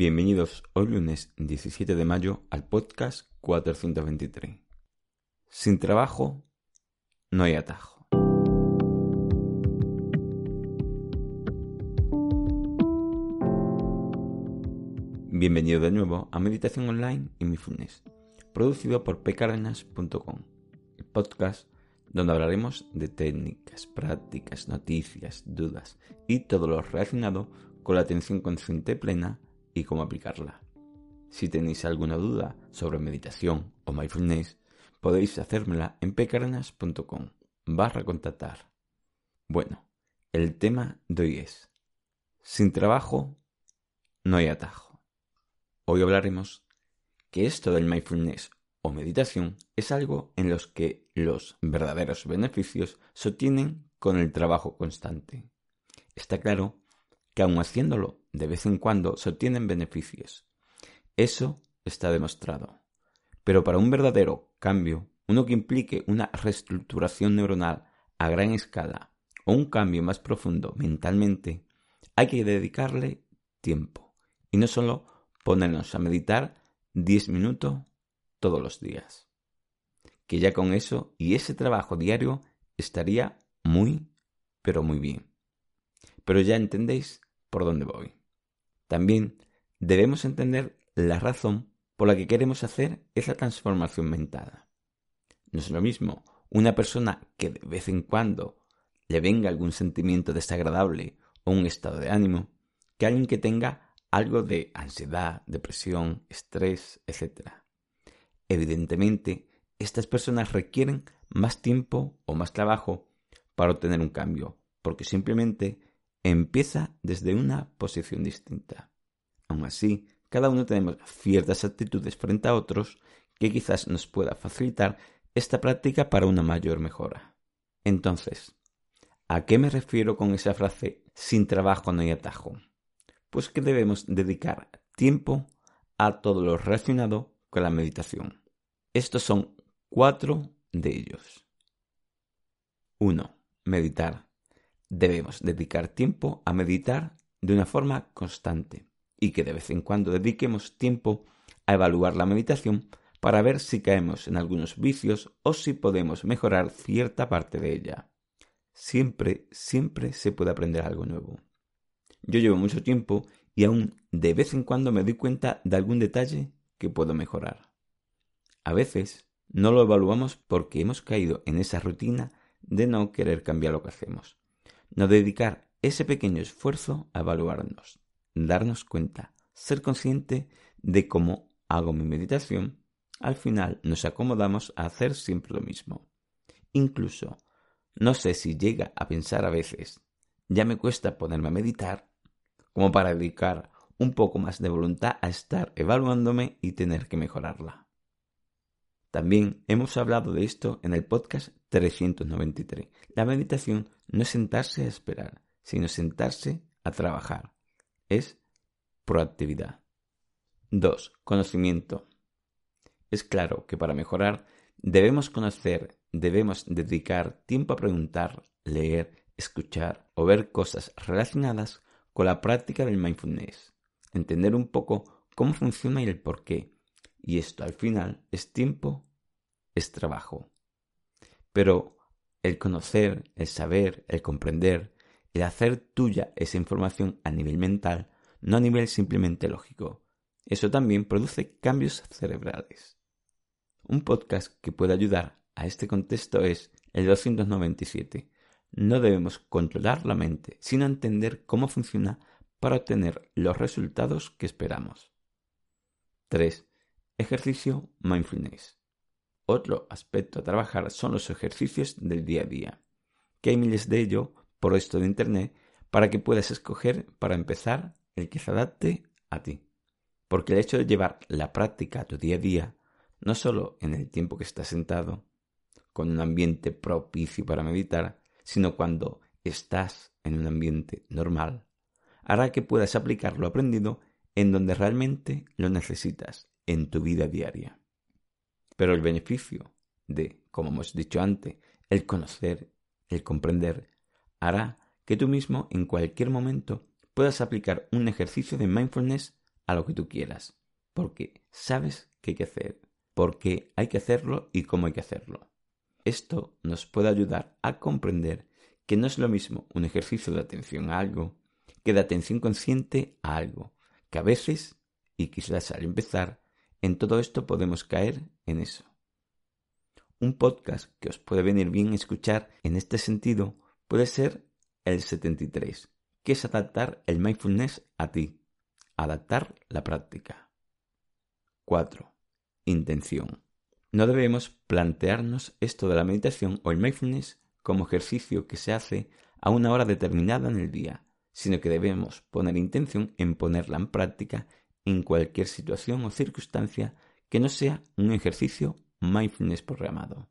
Bienvenidos hoy lunes 17 de mayo al podcast 423. Sin trabajo no hay atajo. Bienvenido de nuevo a Meditación Online y Mindfulness, producido por pcardenas.com, el podcast donde hablaremos de técnicas, prácticas, noticias, dudas y todo lo relacionado con la atención consciente plena cómo aplicarla. Si tenéis alguna duda sobre meditación o mindfulness, podéis hacérmela en pecarenas.com barra contactar. Bueno, el tema de hoy es Sin trabajo no hay atajo. Hoy hablaremos que esto del mindfulness o meditación es algo en los que los verdaderos beneficios se obtienen con el trabajo constante. Está claro que aun haciéndolo de vez en cuando se obtienen beneficios. Eso está demostrado. Pero para un verdadero cambio, uno que implique una reestructuración neuronal a gran escala o un cambio más profundo mentalmente, hay que dedicarle tiempo y no solo ponernos a meditar 10 minutos todos los días. Que ya con eso y ese trabajo diario estaría muy, pero muy bien. Pero ya entendéis por dónde voy. También debemos entender la razón por la que queremos hacer esa transformación mental. No es lo mismo una persona que de vez en cuando le venga algún sentimiento desagradable o un estado de ánimo que alguien que tenga algo de ansiedad, depresión, estrés, etc. Evidentemente, estas personas requieren más tiempo o más trabajo para obtener un cambio, porque simplemente empieza desde una posición distinta. Aún así, cada uno tenemos ciertas actitudes frente a otros que quizás nos pueda facilitar esta práctica para una mayor mejora. Entonces, ¿a qué me refiero con esa frase sin trabajo no hay atajo? Pues que debemos dedicar tiempo a todo lo relacionado con la meditación. Estos son cuatro de ellos. 1. Meditar debemos dedicar tiempo a meditar de una forma constante y que de vez en cuando dediquemos tiempo a evaluar la meditación para ver si caemos en algunos vicios o si podemos mejorar cierta parte de ella. Siempre, siempre se puede aprender algo nuevo. Yo llevo mucho tiempo y aún de vez en cuando me doy cuenta de algún detalle que puedo mejorar. A veces no lo evaluamos porque hemos caído en esa rutina de no querer cambiar lo que hacemos no dedicar ese pequeño esfuerzo a evaluarnos, darnos cuenta, ser consciente de cómo hago mi meditación, al final nos acomodamos a hacer siempre lo mismo. Incluso, no sé si llega a pensar a veces, ya me cuesta ponerme a meditar, como para dedicar un poco más de voluntad a estar evaluándome y tener que mejorarla. También hemos hablado de esto en el podcast 393. La meditación no es sentarse a esperar, sino sentarse a trabajar. Es proactividad. 2. Conocimiento. Es claro que para mejorar debemos conocer, debemos dedicar tiempo a preguntar, leer, escuchar o ver cosas relacionadas con la práctica del mindfulness. Entender un poco cómo funciona y el por qué y esto al final es tiempo, es trabajo. Pero el conocer, el saber, el comprender, el hacer tuya esa información a nivel mental, no a nivel simplemente lógico. Eso también produce cambios cerebrales. Un podcast que puede ayudar a este contexto es el 297. No debemos controlar la mente, sino entender cómo funciona para obtener los resultados que esperamos. 3. Ejercicio mindfulness. Otro aspecto a trabajar son los ejercicios del día a día, que hay miles de ellos por esto de Internet para que puedas escoger para empezar el que se adapte a ti. Porque el hecho de llevar la práctica a tu día a día, no solo en el tiempo que estás sentado, con un ambiente propicio para meditar, sino cuando estás en un ambiente normal, hará que puedas aplicar lo aprendido en donde realmente lo necesitas en tu vida diaria. Pero el beneficio de, como hemos dicho antes, el conocer, el comprender, hará que tú mismo en cualquier momento puedas aplicar un ejercicio de mindfulness a lo que tú quieras, porque sabes qué hay que hacer, porque hay que hacerlo y cómo hay que hacerlo. Esto nos puede ayudar a comprender que no es lo mismo un ejercicio de atención a algo que de atención consciente a algo, que a veces, y quizás al empezar, en todo esto podemos caer en eso. Un podcast que os puede venir bien escuchar en este sentido puede ser el 73, que es adaptar el mindfulness a ti, adaptar la práctica. 4. Intención. No debemos plantearnos esto de la meditación o el mindfulness como ejercicio que se hace a una hora determinada en el día, sino que debemos poner intención en ponerla en práctica en cualquier situación o circunstancia que no sea un ejercicio mindfulness programado,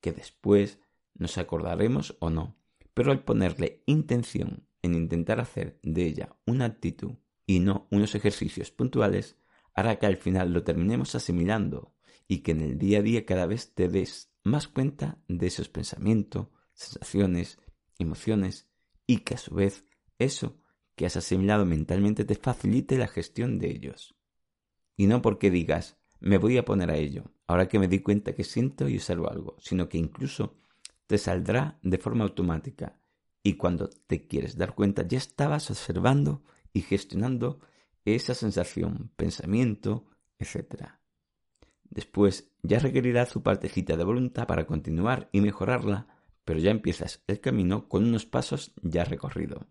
que después nos acordaremos o no, pero al ponerle intención en intentar hacer de ella una actitud y no unos ejercicios puntuales, hará que al final lo terminemos asimilando y que en el día a día cada vez te des más cuenta de esos pensamientos, sensaciones, emociones y que a su vez eso que has asimilado mentalmente te facilite la gestión de ellos. Y no porque digas, me voy a poner a ello, ahora que me di cuenta que siento y observo algo, sino que incluso te saldrá de forma automática y cuando te quieres dar cuenta ya estabas observando y gestionando esa sensación, pensamiento, etc. Después ya requerirá su partecita de voluntad para continuar y mejorarla, pero ya empiezas el camino con unos pasos ya recorrido.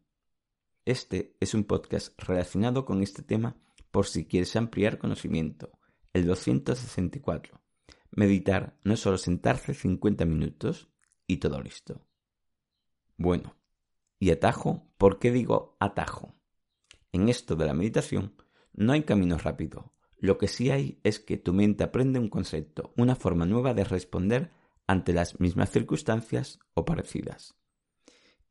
Este es un podcast relacionado con este tema por si quieres ampliar conocimiento. El 264. Meditar no es solo sentarse 50 minutos y todo listo. Bueno, ¿y atajo? ¿Por qué digo atajo? En esto de la meditación no hay camino rápido, lo que sí hay es que tu mente aprende un concepto, una forma nueva de responder ante las mismas circunstancias o parecidas.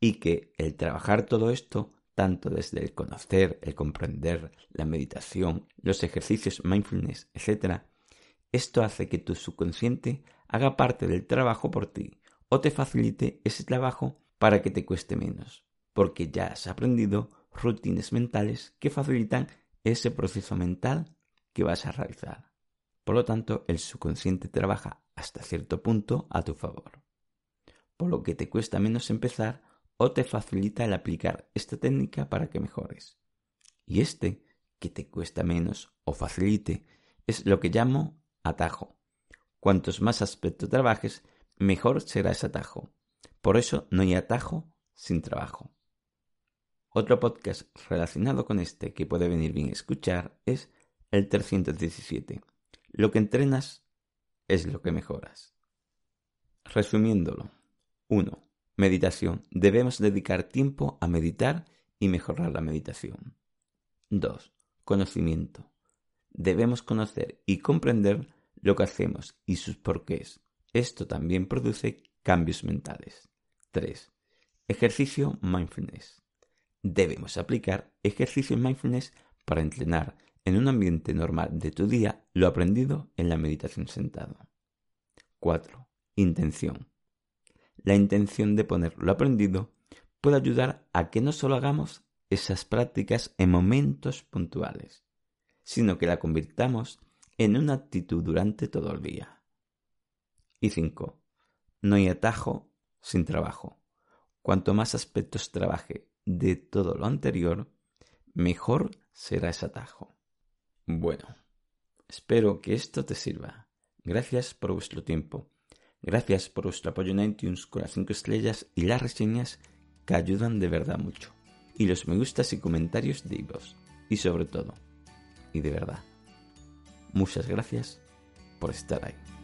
Y que el trabajar todo esto, tanto desde el conocer, el comprender, la meditación, los ejercicios mindfulness, etc., esto hace que tu subconsciente haga parte del trabajo por ti o te facilite ese trabajo para que te cueste menos, porque ya has aprendido rutinas mentales que facilitan ese proceso mental que vas a realizar. Por lo tanto, el subconsciente trabaja hasta cierto punto a tu favor. Por lo que te cuesta menos empezar o te facilita el aplicar esta técnica para que mejores. Y este, que te cuesta menos o facilite, es lo que llamo atajo. Cuantos más aspectos trabajes, mejor será ese atajo. Por eso no hay atajo sin trabajo. Otro podcast relacionado con este que puede venir bien escuchar es el 317. Lo que entrenas es lo que mejoras. Resumiéndolo. 1. Meditación. Debemos dedicar tiempo a meditar y mejorar la meditación. 2. Conocimiento. Debemos conocer y comprender lo que hacemos y sus porqués. Esto también produce cambios mentales. 3. Ejercicio mindfulness. Debemos aplicar ejercicio mindfulness para entrenar en un ambiente normal de tu día lo aprendido en la meditación sentado. 4. Intención. La intención de poner lo aprendido puede ayudar a que no solo hagamos esas prácticas en momentos puntuales, sino que la convirtamos en una actitud durante todo el día. Y 5. No hay atajo sin trabajo. Cuanto más aspectos trabaje de todo lo anterior, mejor será ese atajo. Bueno, espero que esto te sirva. Gracias por vuestro tiempo. Gracias por vuestro apoyo en iTunes con las 5 estrellas y las reseñas que ayudan de verdad mucho. Y los me gustas y comentarios de vos. Y sobre todo, y de verdad, muchas gracias por estar ahí.